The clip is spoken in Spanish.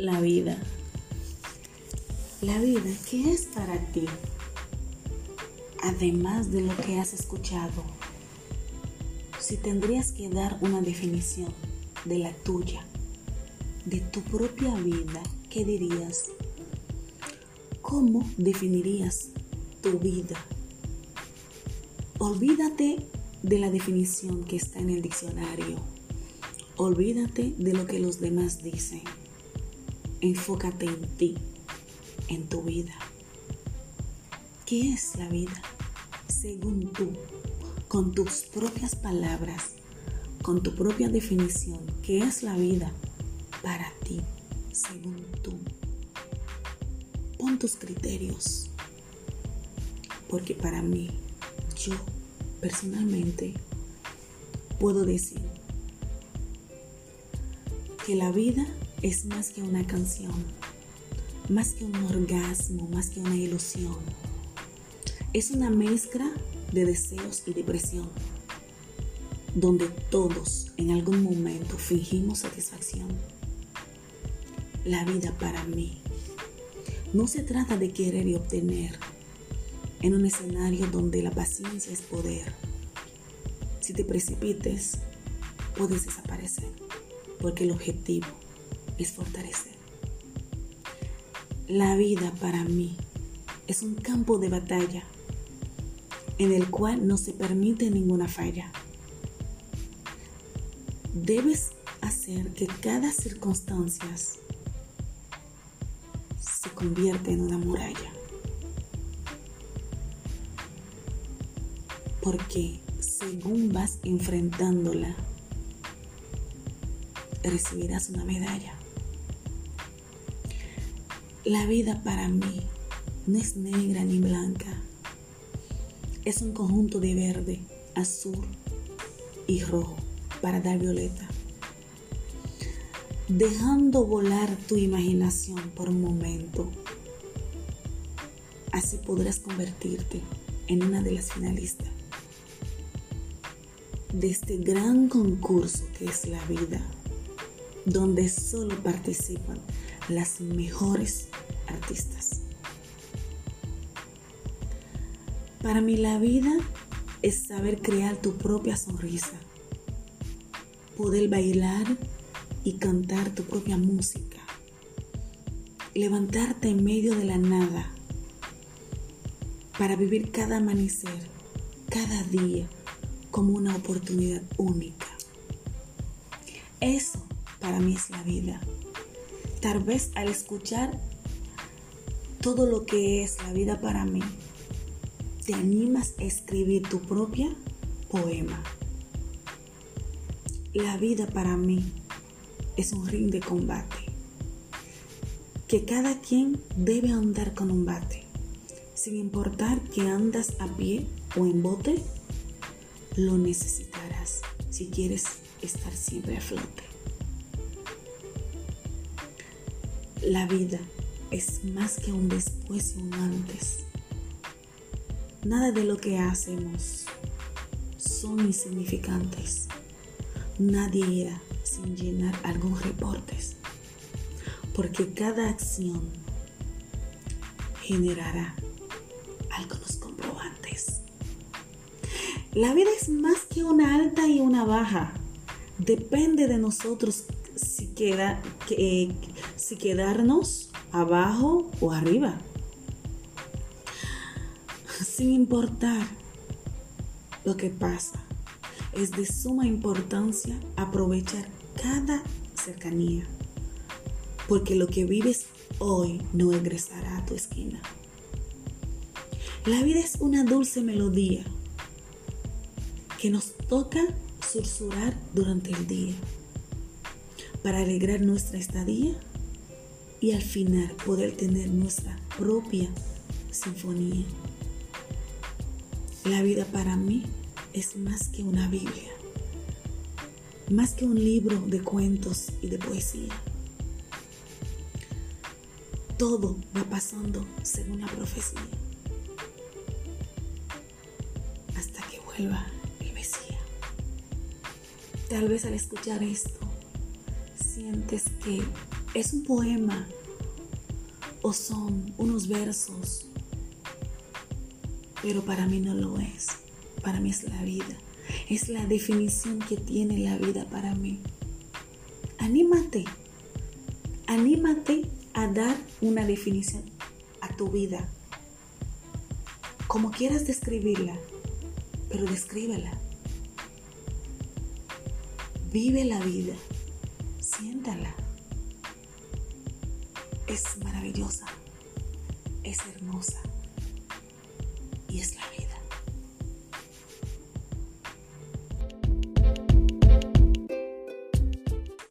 la vida. La vida, ¿qué es para ti? Además de lo que has escuchado, si tendrías que dar una definición de la tuya, de tu propia vida, ¿qué dirías? ¿Cómo definirías tu vida? Olvídate de la definición que está en el diccionario. Olvídate de lo que los demás dicen. Enfócate en ti, en tu vida. ¿Qué es la vida? Según tú, con tus propias palabras, con tu propia definición, ¿qué es la vida para ti, según tú? Pon tus criterios, porque para mí, yo personalmente puedo decir que la vida es más que una canción, más que un orgasmo, más que una ilusión. Es una mezcla de deseos y depresión, donde todos en algún momento fingimos satisfacción. La vida para mí no se trata de querer y obtener en un escenario donde la paciencia es poder. Si te precipites, puedes desaparecer, porque el objetivo es fortalecer. La vida para mí es un campo de batalla en el cual no se permite ninguna falla. Debes hacer que cada circunstancia se convierta en una muralla. Porque según vas enfrentándola, recibirás una medalla. La vida para mí no es negra ni blanca. Es un conjunto de verde, azul y rojo para dar violeta. Dejando volar tu imaginación por un momento. Así podrás convertirte en una de las finalistas de este gran concurso que es la vida, donde solo participan las mejores artistas. Para mí la vida es saber crear tu propia sonrisa, poder bailar y cantar tu propia música, levantarte en medio de la nada para vivir cada amanecer, cada día como una oportunidad única. Eso para mí es la vida. Tal vez al escuchar todo lo que es la vida para mí, te animas a escribir tu propia poema. La vida para mí es un ring de combate, que cada quien debe andar con un bate, sin importar que andas a pie o en bote lo necesitarás si quieres estar siempre a flote. La vida es más que un después y un antes. Nada de lo que hacemos son insignificantes. Nadie irá sin llenar algún reportes, porque cada acción generará algunos comprobantes. La vida es más que una alta y una baja. Depende de nosotros si, queda, que, si quedarnos abajo o arriba. Sin importar lo que pasa, es de suma importancia aprovechar cada cercanía, porque lo que vives hoy no regresará a tu esquina. La vida es una dulce melodía que nos toca susurrar durante el día para alegrar nuestra estadía y al final poder tener nuestra propia sinfonía. La vida para mí es más que una Biblia, más que un libro de cuentos y de poesía. Todo va pasando según la profecía hasta que vuelva Tal vez al escuchar esto sientes que es un poema o son unos versos, pero para mí no lo es. Para mí es la vida. Es la definición que tiene la vida para mí. Anímate. Anímate a dar una definición a tu vida. Como quieras describirla, pero descríbela. Vive la vida. Siéntala. Es maravillosa. Es hermosa. Y es la vida.